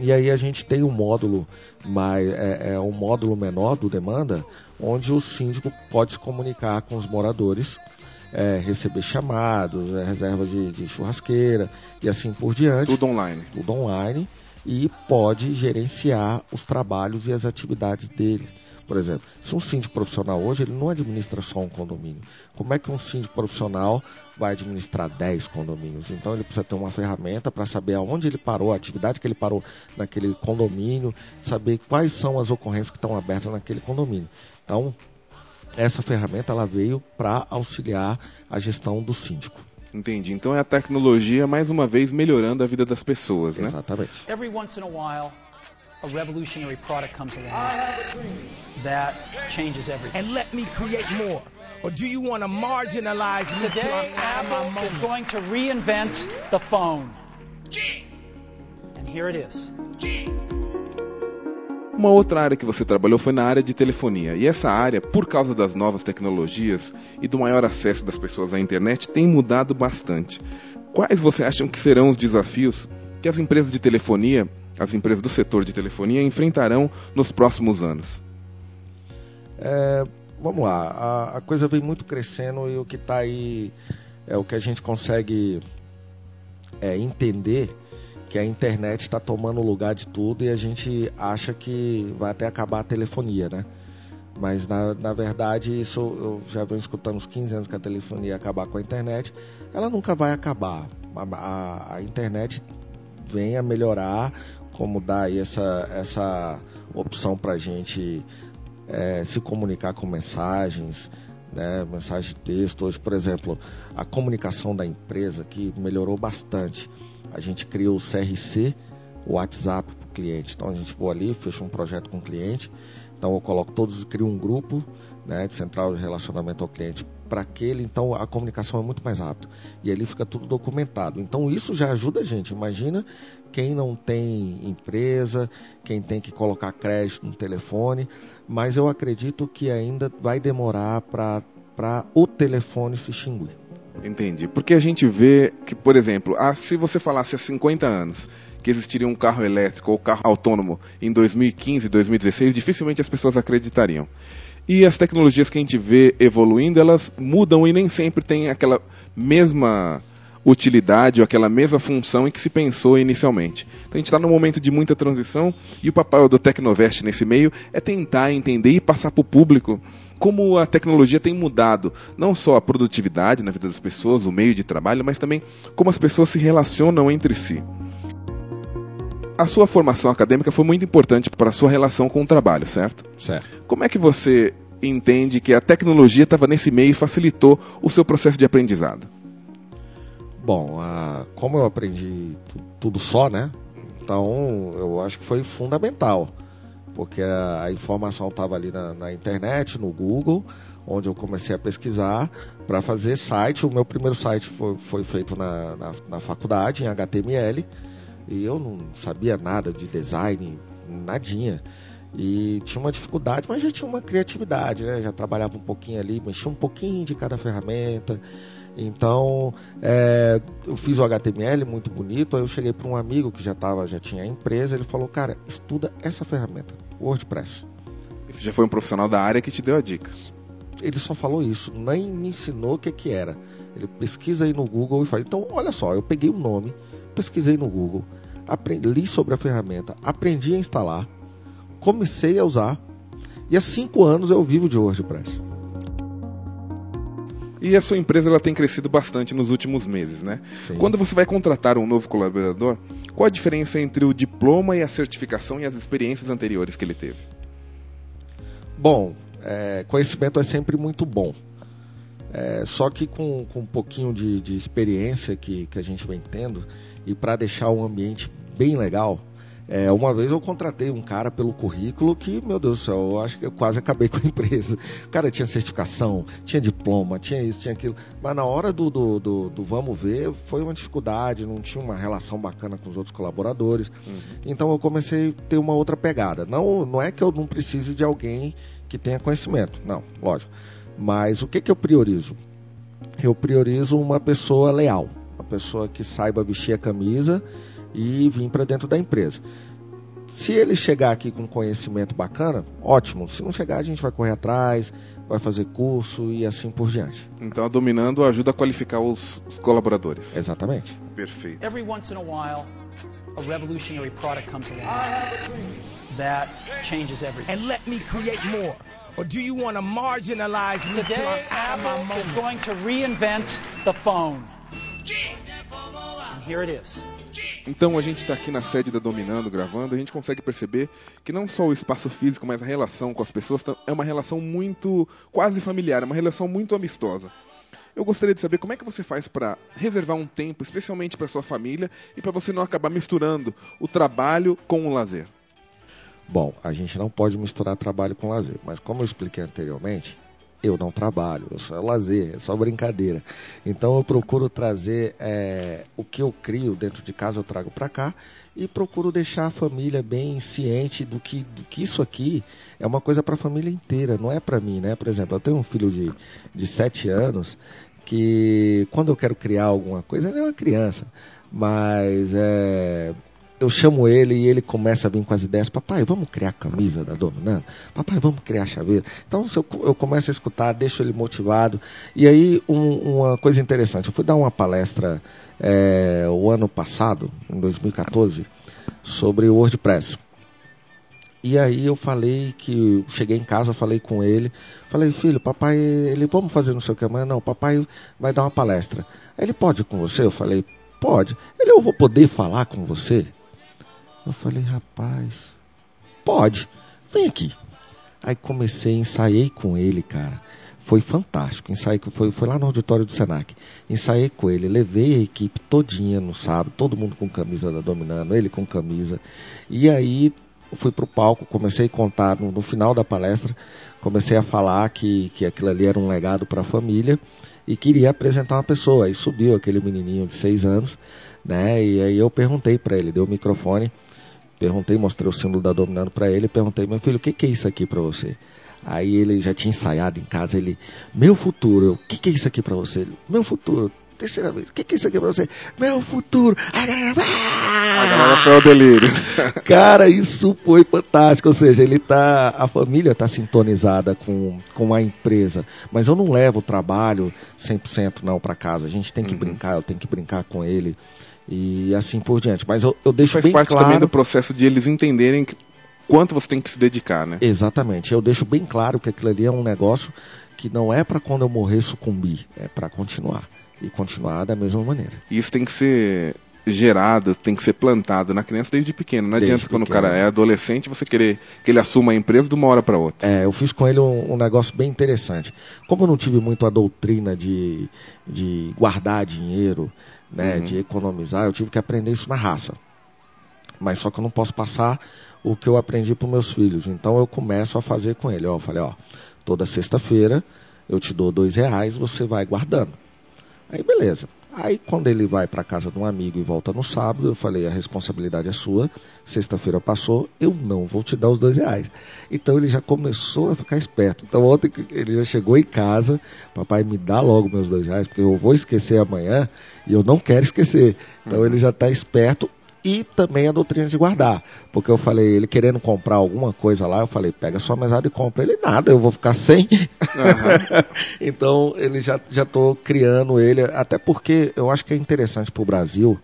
E aí a gente tem um módulo mais, é, é um módulo menor do demanda, onde o síndico pode se comunicar com os moradores é, receber chamados, é, reserva de, de, churrasqueira e assim por diante. Tudo online. Tudo online e pode gerenciar os trabalhos e as atividades dele. Por exemplo, se um síndico profissional hoje, ele não administra só um condomínio. Como é que um síndico profissional vai administrar 10 condomínios? Então ele precisa ter uma ferramenta para saber aonde ele parou, a atividade que ele parou naquele condomínio, saber quais são as ocorrências que estão abertas naquele condomínio. Então, essa ferramenta ela veio para auxiliar a gestão do síndico. Entendi. Então é a tecnologia mais uma vez melhorando a vida das pessoas, né? Exatamente. Every once in a while, a revolutionary product comes along that changes everything. And let me create more. Or do you want to marginalize me Today, Apple is going to reinvent the phone. And here it is. Uma outra área que você trabalhou foi na área de telefonia. E essa área, por causa das novas tecnologias e do maior acesso das pessoas à internet, tem mudado bastante. Quais você acham que serão os desafios que as empresas de telefonia, as empresas do setor de telefonia, enfrentarão nos próximos anos? É, vamos lá, a, a, coisa vem muito crescendo e o que está aí é o que a gente consegue é, entender que a internet está tomando o lugar de tudo e a gente acha que vai até acabar a telefonia, né? Mas na, na verdade, isso eu já venho escutando uns 15 anos que a telefonia ia acabar com a internet. Ela nunca vai acabar. A, a, a internet vem a melhorar, como dá aí essa, essa opção para a gente é, se comunicar com mensagens, né, mensagem de texto. Hoje, por exemplo, a comunicação da empresa que melhorou bastante a gente cria o CRC, o WhatsApp para o cliente. Então a gente for ali, fecha um projeto com o cliente. Então eu coloco todos, crio um grupo né, de central de relacionamento ao cliente para aquele, então a comunicação é muito mais rápida. E ali fica tudo documentado. Então isso já ajuda a gente. Imagina quem não tem empresa, quem tem que colocar crédito no telefone, mas eu acredito que ainda vai demorar para o telefone se extinguir. Entendi. Porque a gente vê que, por exemplo, ah, se você falasse há 50 anos que existiria um carro elétrico ou carro autônomo em 2015, 2016, dificilmente as pessoas acreditariam. E as tecnologias que a gente vê evoluindo, elas mudam e nem sempre tem aquela mesma utilidade ou aquela mesma função em que se pensou inicialmente. Então a gente está num momento de muita transição e o papel do Tecnovest nesse meio é tentar entender e passar para o público como a tecnologia tem mudado não só a produtividade na vida das pessoas, o meio de trabalho, mas também como as pessoas se relacionam entre si. A sua formação acadêmica foi muito importante para a sua relação com o trabalho, certo? Certo. Como é que você entende que a tecnologia estava nesse meio e facilitou o seu processo de aprendizado? Bom, como eu aprendi tudo só, né? Então eu acho que foi fundamental porque a, a informação estava ali na, na, internet, no Google, onde eu comecei a pesquisar para fazer site. O meu primeiro site foi, foi feito na, na, na, faculdade, em HTML, e eu não sabia nada de design, nadinha. E tinha uma dificuldade, mas já tinha uma criatividade, né? Já trabalhava um pouquinho ali, mexia um pouquinho de cada ferramenta. Então, é, eu fiz o HTML muito bonito. Aí eu cheguei para um amigo que já tava, já tinha empresa. Ele falou: Cara, estuda essa ferramenta, WordPress. Isso já foi um profissional da área que te deu a dica. Ele só falou isso, nem me ensinou o que, que era. Ele pesquisa aí no Google e faz. Então, olha só, eu peguei o nome, pesquisei no Google, aprendi, li sobre a ferramenta, aprendi a instalar, comecei a usar. E há cinco anos eu vivo de WordPress. E a sua empresa ela tem crescido bastante nos últimos meses, né? Sim. Quando você vai contratar um novo colaborador, qual a diferença entre o diploma e a certificação e as experiências anteriores que ele teve? Bom, é, conhecimento é sempre muito bom. É, só que com, com um pouquinho de, de experiência que, que a gente vem tendo, e para deixar o ambiente bem legal, É, uma vez eu contratei um cara pelo currículo que, meu Deus do céu, eu acho que eu quase acabei com a empresa. O cara tinha certificação, tinha diploma, tinha isso, tinha aquilo. Mas na hora do, do, do, do vamos ver, foi uma dificuldade, não tinha uma relação bacana com os outros colaboradores. Uhum. Então eu comecei a ter uma outra pegada. Não, não é que eu não precise de alguém que tenha conhecimento, não, lógico. Mas o que, que eu priorizo? Eu priorizo uma pessoa leal, uma pessoa que saiba vestir a camisa e vir para dentro da empresa. Se ele chegar aqui com conhecimento bacana, ótimo. Se não chegar, a gente vai correr atrás, vai fazer curso e assim por diante. Então a Dominando ajuda a qualificar os, os colaboradores. Exatamente. Perfeito. Every once in a while, a revolutionary product comes along that changes everything. And let me create more. Or do you want to marginalize me Today, Apple is going to reinvent the phone. And here it is. Então a gente está aqui na sede da Dominando gravando, a gente consegue perceber que não só o espaço físico, mas a relação com as pessoas é uma relação muito quase familiar, é uma relação muito amistosa. Eu gostaria de saber como é que você faz para reservar um tempo, especialmente para sua família, e para você não acabar misturando o trabalho com o lazer. Bom, a gente não pode misturar trabalho com lazer, mas como eu expliquei anteriormente, eu não trabalho, eu só é lazer, é só brincadeira. Então eu procuro trazer é, o que eu crio dentro de casa, eu trago para cá e procuro deixar a família bem ciente do que, do que isso aqui é uma coisa para a família inteira, não é para mim, né? Por exemplo, eu tenho um filho de, de 7 anos que quando eu quero criar alguma coisa, ele é uma criança, mas é, eu chamo ele e ele começa a vir com as ideias. Papai, vamos criar a camisa da Dominando? Papai, vamos criar a chaveira? Então eu, eu começo a escutar, deixo ele motivado. E aí, um, uma coisa interessante. Eu fui dar uma palestra é, o ano passado, em 2014, sobre o WordPress. E aí eu falei que cheguei em casa, falei com ele, falei, filho, papai, ele vamos fazer não sei o que amanhã? Não, papai vai dar uma palestra. Ele pode ir com você? Eu falei, pode. Ele, eu vou poder falar com você? Eu falei, rapaz, pode, vem aqui. Aí comecei, ensaiei com ele, cara. Foi fantástico. Ensaiei, foi, foi lá no auditório do Senac. Ensaiei com ele, levei a equipe todinha no sábado, todo mundo com camisa da Dominando, ele com camisa. E aí fui pro palco, comecei a contar no, no final da palestra, comecei a falar que, que aquilo ali era um legado para a família e queria apresentar uma pessoa. Aí subiu aquele menininho de seis anos, né? E aí eu perguntei para ele, deu o microfone Perguntei, mostrei o símbolo da Dominando para ele, perguntei, meu filho, o que, que é isso aqui para você? Aí ele já tinha ensaiado em casa, ele, meu futuro, o que, que é isso aqui para você? Meu futuro, terceira vez, o que, que é isso aqui para você? Meu futuro, a galera, ah! a galera foi ao delírio. Cara, isso foi fantástico, ou seja, ele tá, a família tá sintonizada com, com a empresa, mas eu não levo o trabalho 100% não para casa, a gente tem que uhum. brincar, eu tenho que brincar com ele, e assim por diante. Mas eu, eu deixo Faz bem parte claro... também do processo de eles entenderem quanto você tem que se dedicar, né? Exatamente. Eu deixo bem claro que aquilo ali é um negócio que não é para quando eu morrer sucumbir, é para continuar e continuar da mesma maneira. E isso tem que ser gerado, tem que ser plantado na criança desde pequeno. Não desde adianta quando pequeno. o cara é adolescente você querer que ele assuma a empresa de uma hora para outra. É, eu fiz com ele um, um, negócio bem interessante. Como eu não tive muito a doutrina de, de guardar dinheiro, né, uhum. de economizar, eu tive que aprender isso na raça. Mas só que eu não posso passar o que eu aprendi para meus filhos. Então eu começo a fazer com ele. Ó, eu falei, ó, toda sexta-feira eu te dou dois reais, você vai guardando. Aí beleza. Aí quando ele vai para casa de um amigo e volta no sábado, eu falei, a responsabilidade é sua, sexta-feira passou, eu não vou te dar os dois reais. Então ele já começou a ficar esperto. Então ontem ele já chegou em casa, papai me dá logo meus dois reais, porque eu vou esquecer amanhã e eu não quero esquecer. Então ele já está esperto e também a doutrina de guardar. Porque eu falei, ele querendo comprar alguma coisa lá, eu falei, pega sua mesada e compra. Ele, nada, eu vou ficar sem. Uhum. então, ele já estou criando ele, até porque eu acho que é interessante para o Brasil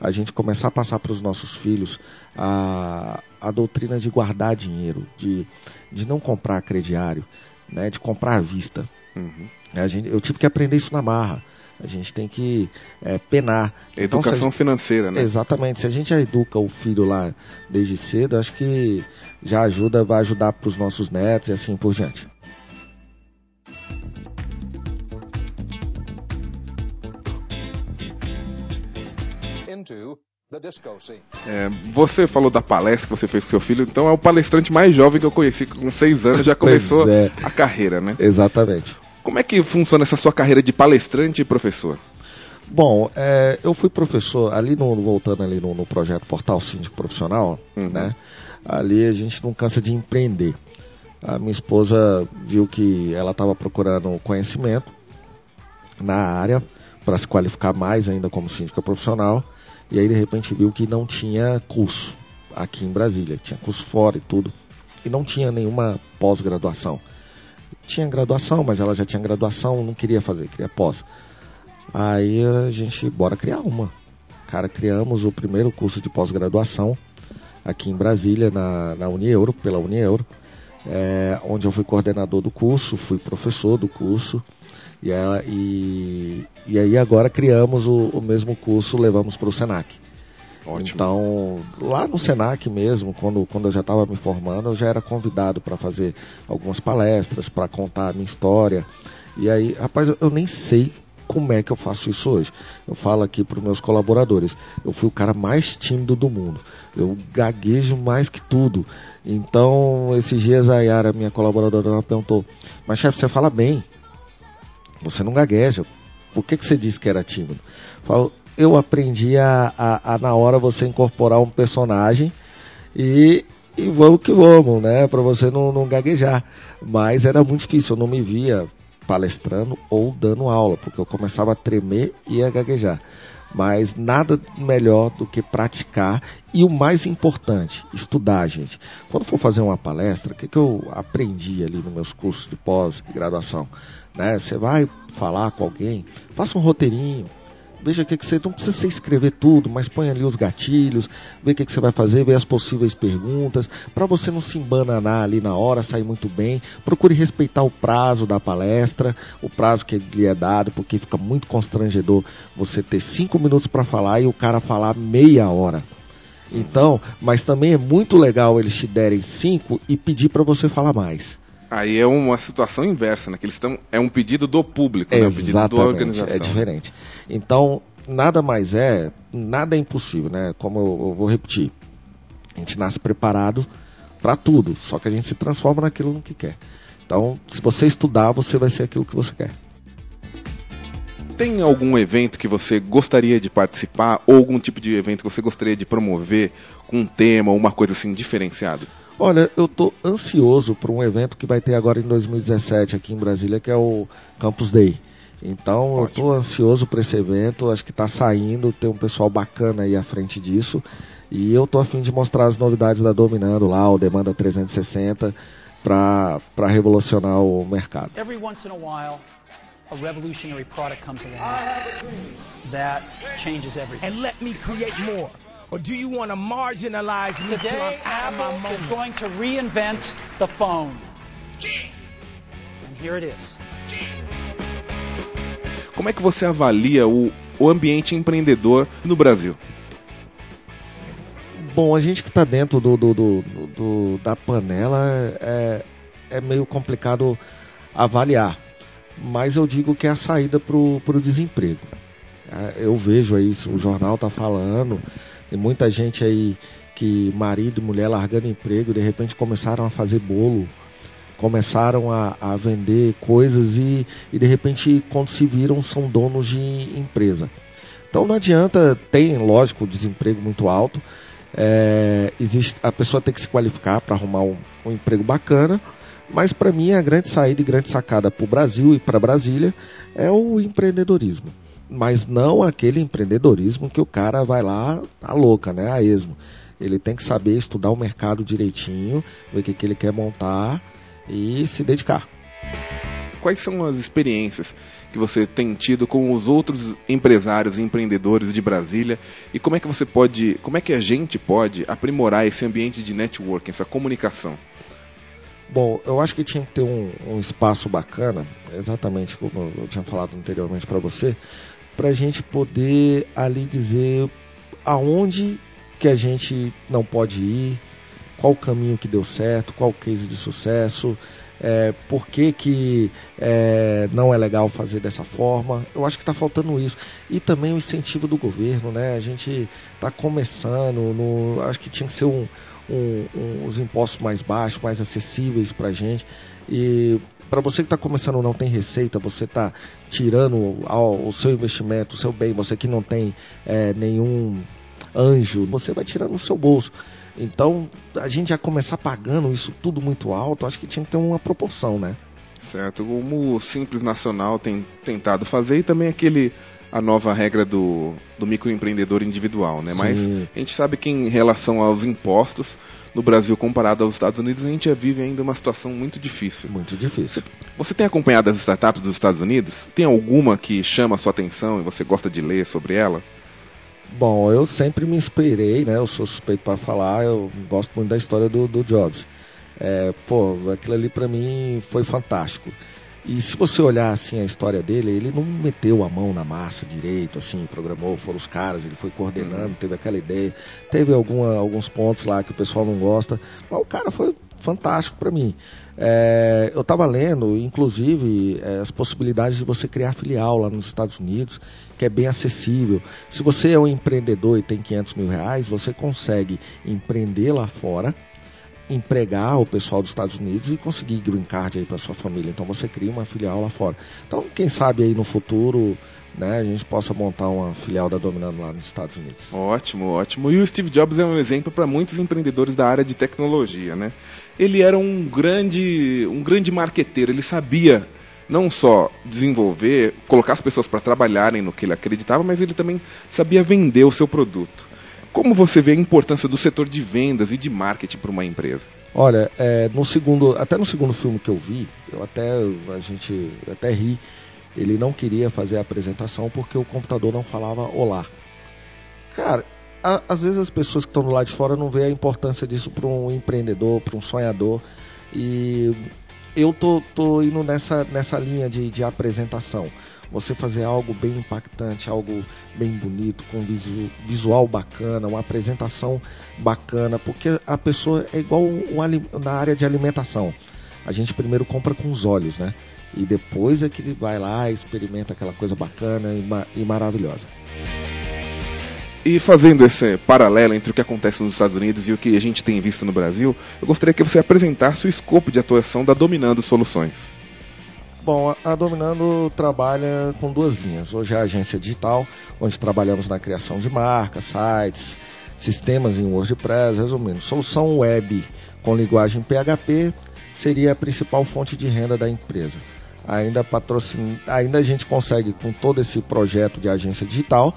a gente começar a passar para os nossos filhos a, a doutrina de guardar dinheiro, de, de não comprar crediário, né, de comprar à vista. Uhum. A gente, eu tive que aprender isso na marra. A gente tem que é, penar. Educação então, financeira, né? Exatamente. Se a gente educa o filho lá desde cedo, acho que já ajuda, vai ajudar para os nossos netos e assim por diante. Into É, você falou da palestra que você fez com seu filho, então é o palestrante mais jovem que eu conheci, que com seis anos já começou é. a carreira, né? Exatamente. Como é que funciona essa sua carreira de palestrante e professor? Bom, é, eu fui professor, ali no, voltando ali no, no projeto Portal Síndico Profissional, Uhum. né? Ali a gente não cansa de empreender. A minha esposa viu que ela estava procurando conhecimento na área para se qualificar mais ainda como síndica profissional e aí de repente viu que não tinha curso aqui em Brasília, tinha curso fora e tudo e não tinha nenhuma pós-graduação. Tinha graduação, mas ela já tinha graduação, não queria fazer, queria pós. Aí a gente, bora criar uma. Cara, criamos o primeiro curso de pós-graduação aqui em Brasília, na, na Unieuro, pela Unieuro, é, onde eu fui coordenador do curso, fui professor do curso. E, ela- e, e aí agora criamos o, o mesmo curso, levamos para o Senac. Ótimo. Então, lá no Senac mesmo, quando, quando eu já estava me formando, eu já era convidado para fazer algumas palestras, para contar a minha história. E aí, rapaz, eu nem sei como é que eu faço isso hoje. Eu falo aqui para os meus colaboradores, eu fui o cara mais tímido do mundo. Eu gaguejo mais que tudo. Então, esses dias a Yara, minha colaboradora, ela perguntou, mas chefe, você fala bem, você não gagueja. Por que, que você disse que era tímido? Eu Falo, eu aprendi a, a- a, na hora você incorporar um personagem e, e vamos que vamos, né? Para você não, não gaguejar. Mas era muito difícil, eu não me via palestrando ou dando aula, porque eu começava a tremer e a gaguejar. Mas nada melhor do que praticar e o mais importante, estudar, gente. Quando for fazer uma palestra, o que, que eu aprendi ali nos meus cursos de pós-graduação? Né? Você vai falar com alguém, faça um roteirinho, veja o que, que você. Não precisa você escrever tudo, mas põe ali os gatilhos, vê o que, que você vai fazer, vê as possíveis perguntas, para você não se embananar ali na hora, sair muito bem. Procure respeitar o prazo da palestra, o prazo que lhe é dado, porque fica muito constrangedor você ter cinco minutos para falar e o cara falar meia hora. Então, mas também é muito legal eles te derem cinco e pedir para você falar mais. Aí é uma situação inversa, né? Que eles estão. É um pedido do público, né? Um pedido da Exatamente, organização. é diferente. Então, nada mais é, nada é impossível, né? Como eu, eu vou repetir, a gente nasce preparado para tudo, só que a gente se transforma naquilo que quer. Então, se você estudar, você vai ser aquilo que você quer. Tem algum evento que você gostaria de participar ou algum tipo de evento que você gostaria de promover com um tema uma coisa assim diferenciada? Olha, eu estou ansioso por um evento que vai ter agora em 2017 aqui em Brasília, que é o Campus Day. Então, eu estou ansioso por esse evento, acho que está saindo, tem um pessoal bacana aí à frente disso. E eu estou a fim de mostrar as novidades da Dominando lá, o Demanda 360, para revolucionar o mercado. Every once in a while, a revolutionary product comes along that changes everything. And let me create more. Or do you want to marginalize me Today, my Apple is going to reinvent the phone. And here it is. Como é que você avalia o, o ambiente empreendedor no Brasil? Bom, a gente que está dentro do, do- do- do- da panela é, é meio complicado avaliar. Mas eu digo que é a saída para o desemprego. É, Eu vejo aí, isso, o jornal está falando, tem muita gente aí que marido e mulher largando emprego, de repente começaram a fazer bolo, começaram a, a vender coisas e, e de repente quando se viram são donos de empresa. Então não adianta, tem lógico desemprego muito alto, é, existe, a pessoa tem que se qualificar para arrumar um, um emprego bacana, mas para mim a grande saída e grande sacada para o Brasil e para Brasília é o empreendedorismo. Mas não aquele empreendedorismo que o cara vai lá a louca, né? A esmo. Ele tem que saber estudar o mercado direitinho, ver o que, que ele quer montar e se dedicar. Quais são as experiências que você tem tido com os outros empresários e empreendedores de Brasília e como é que você pode, como é que a gente pode aprimorar esse ambiente de networking, essa comunicação? Bom, eu acho que tinha que ter um, um espaço bacana, exatamente como eu tinha falado anteriormente para você, para a gente poder ali dizer aonde que a gente não pode ir, qual o caminho que deu certo, qual o case de sucesso, é, por que, que é, não é legal fazer dessa forma. Eu acho que está faltando isso. E também o incentivo do governo, né? A gente está começando, no, acho que tinha que ser um, um, um, os impostos mais baixos, mais acessíveis para a gente. E para você que está começando não tem receita, você está tirando o, o seu investimento, o seu bem, você que não tem é, nenhum anjo, você vai tirando no seu bolso. Então, a gente já começar pagando isso tudo muito alto, acho que tinha que ter uma proporção, né? Certo, como o Simples Nacional tem tentado fazer e também aquele a nova regra do, do microempreendedor individual, né? Sim. Mas a gente sabe que em relação aos impostos, no Brasil comparado aos Estados Unidos, a gente já vive ainda uma situação muito difícil. Muito difícil. Você tem acompanhado as startups dos Estados Unidos? Tem alguma que chama a sua atenção e você gosta de ler sobre ela? Bom, eu sempre me inspirei, né? Eu sou suspeito para falar, eu gosto muito da história do, do Jobs. É, pô, aquilo ali para mim foi fantástico. E se você olhar assim a história dele, ele não meteu a mão na massa direito, assim, programou, foram os caras, ele foi coordenando, uhum. teve aquela ideia, teve alguma, alguns pontos lá que o pessoal não gosta, mas o cara foi fantástico para mim. É, eu estava lendo, inclusive, é, as possibilidades de você criar filial lá nos Estados Unidos, que é bem acessível. Se você é um empreendedor e tem 500 mil reais, você consegue empreender lá fora, empregar o pessoal dos Estados Unidos e conseguir green card aí para sua família. Então você cria uma filial lá fora. Então quem sabe aí no futuro, né, a gente possa montar uma filial da Dominando lá nos Estados Unidos. Ótimo, ótimo. E o Steve Jobs é um exemplo para muitos empreendedores da área de tecnologia, né? Ele era um grande, um grande marqueteiro. Ele sabia não só desenvolver, colocar as pessoas para trabalharem no que ele acreditava, mas ele também sabia vender o seu produto. Como você vê a importância do setor de vendas e de marketing para uma empresa? Olha, é, no segundo, até no segundo filme que eu vi, eu até a gente até ri. Ele não queria fazer a apresentação porque o computador não falava olá. Cara, a, às vezes as pessoas que estão do lado de fora não vê a importância disso para um empreendedor, para um sonhador. E eu tô, tô indo nessa, nessa linha de, de apresentação você fazer algo bem impactante, algo bem bonito, com visual bacana, uma apresentação bacana, porque a pessoa é igual na área de alimentação. A gente primeiro compra com os olhos, né? E depois é que ele vai lá experimenta aquela coisa bacana e, ma e maravilhosa. E fazendo esse paralelo entre o que acontece nos Estados Unidos e o que a gente tem visto no Brasil, eu gostaria que você apresentasse o escopo de atuação da Dominando Soluções. Bom, a Dominando trabalha com duas linhas. Hoje é a agência digital, onde trabalhamos na criação de marcas, sites, sistemas em WordPress, resumindo, solução web com linguagem PHP seria a principal fonte de renda da empresa. Ainda, patrocin... Ainda a gente consegue, com todo esse projeto de agência digital,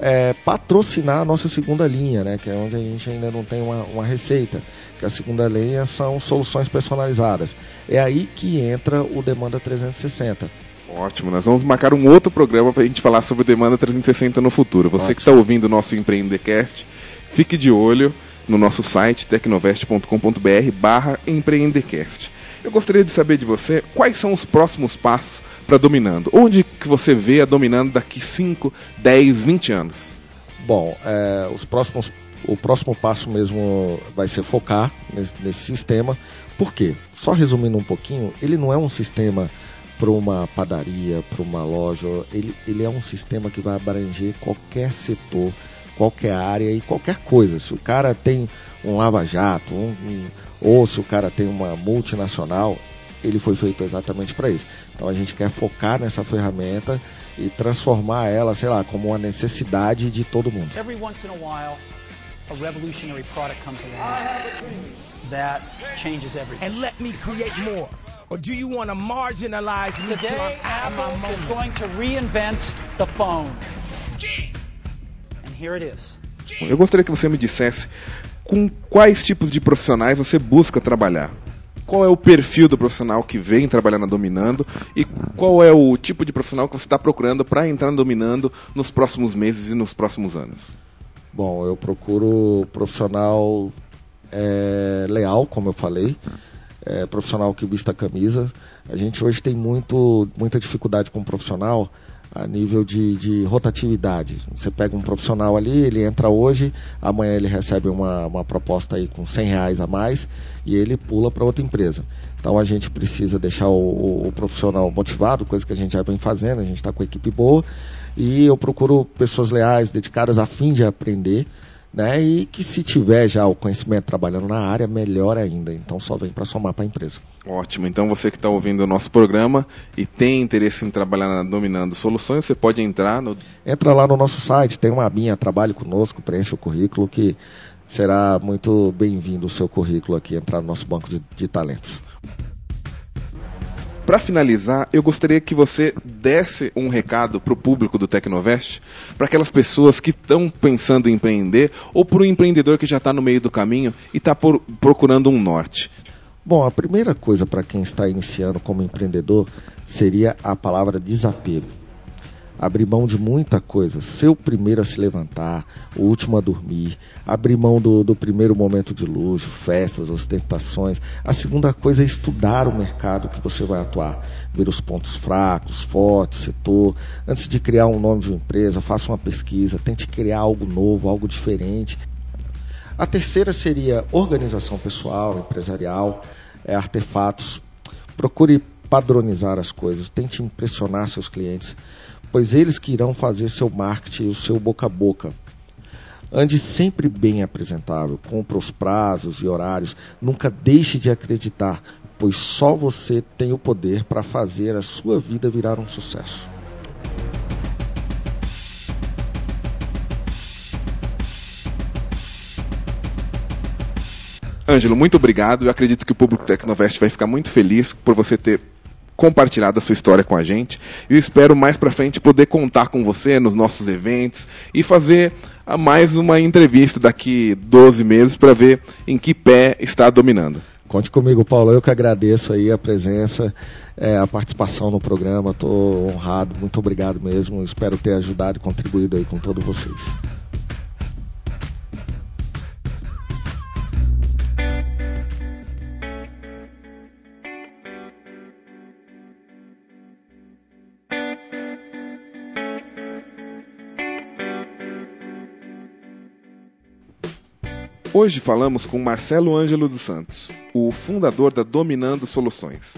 é, patrocinar a nossa segunda linha, né, que é onde a gente ainda não tem uma, uma, receita. Que a segunda linha são soluções personalizadas. É aí que entra o Demanda 360. Ótimo, nós vamos marcar um outro programa para a gente falar sobre Demanda 360 no futuro. Você Ótimo. que está ouvindo o nosso Empreendecast, fique de olho no nosso site tecnovest.com.br barra empreendecast. Eu gostaria de saber de você quais são os próximos passos para Dominando? Onde que você vê a Dominando daqui 5, 10, 20 anos? Bom, é, os próximos, o próximo passo mesmo vai ser focar nesse, nesse sistema. Por quê? Só resumindo um pouquinho, ele não é um sistema para uma padaria, para uma loja. Ele, ele é um sistema que vai abranger qualquer setor, qualquer área e qualquer coisa. Se o cara tem um lava-jato, um, um, ou se o cara tem uma multinacional, ele foi feito exatamente para isso. Então a gente quer focar nessa ferramenta e transformar ela, sei lá, como uma necessidade de todo mundo. Every once in a while, a revolutionary product comes along that changes everything. And let me create more. Or do you want to marginalize me? Today, Apple is going to reinvent the phone. And here it is. Eu gostaria que você me dissesse com quais tipos de profissionais você busca trabalhar qual é o perfil do profissional que vem trabalhar na Dominando e qual é o tipo de profissional que você está procurando para entrar na Dominando nos próximos meses e nos próximos anos? Bom, eu procuro profissional é, leal, como eu falei, é, profissional que vista a camisa. A gente hoje tem muito, muita dificuldade com o profissional a nível de, de, rotatividade. Você pega um profissional ali, ele entra hoje, amanhã ele recebe uma, uma proposta aí com 100 reais a mais e ele pula para outra empresa. Então a gente precisa deixar o, o, o, profissional motivado, coisa que a gente já vem fazendo, a gente está com a equipe boa e eu procuro pessoas leais, dedicadas a fim de aprender né? E que se tiver já o conhecimento trabalhando na área, melhor ainda. Então só vem para somar para a empresa. Ótimo. Então você que está ouvindo o nosso programa e tem interesse em trabalhar na Dominando Soluções, você pode entrar no. Entra lá no nosso site, tem uma abinha, trabalhe conosco, preencha o currículo que será muito bem-vindo o seu currículo aqui, entrar no nosso banco de, de talentos. Para finalizar, eu gostaria que você desse um recado para o público do Tecnovest, para aquelas pessoas que estão pensando em empreender ou para o empreendedor que já está no meio do caminho e está procurando um norte. Bom, a primeira coisa para quem está iniciando como empreendedor seria a palavra desapego abrir mão de muita coisa, ser o primeiro a se levantar, o último a dormir, abrir mão do, do primeiro momento de luxo, festas, ostentações. A segunda coisa é estudar o mercado que você vai atuar, ver os pontos fracos, fortes, setor. Antes de criar um nome de uma empresa, faça uma pesquisa, tente criar algo novo, algo diferente. A terceira seria organização pessoal, empresarial, é, artefatos. Procure padronizar as coisas, tente impressionar seus clientes pois eles que irão fazer seu marketing, o seu boca a boca. Ande sempre bem apresentável, cumpra os prazos e horários, nunca deixe de acreditar, pois só você tem o poder para fazer a sua vida virar um sucesso. Ângelo, muito obrigado. Eu acredito que o público Tecnovest vai ficar muito feliz por você ter compartilhado a sua história com a gente. Eu espero mais para frente poder contar com você nos nossos eventos e fazer mais uma entrevista daqui 12 meses para ver em que pé está dominando. Conte comigo, Paulo. Eu que agradeço aí a presença, é, a participação no programa. Estou honrado. Muito obrigado mesmo. Espero ter ajudado e contribuído aí com todos vocês. Hoje falamos com Marcelo Ângelo dos Santos, o fundador da Dominando Soluções.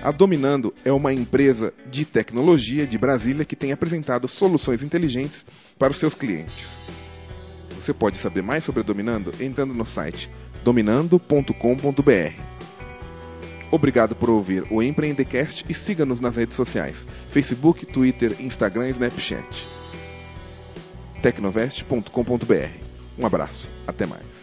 A Dominando é uma empresa de tecnologia de Brasília que tem apresentado soluções inteligentes para os seus clientes. Você pode saber mais sobre a Dominando entrando no site dominando.com.br. Obrigado por ouvir o Empreendecast e siga-nos nas redes sociais: Facebook, Twitter, Instagram e Snapchat. tecnovest.com.br um abraço, até mais.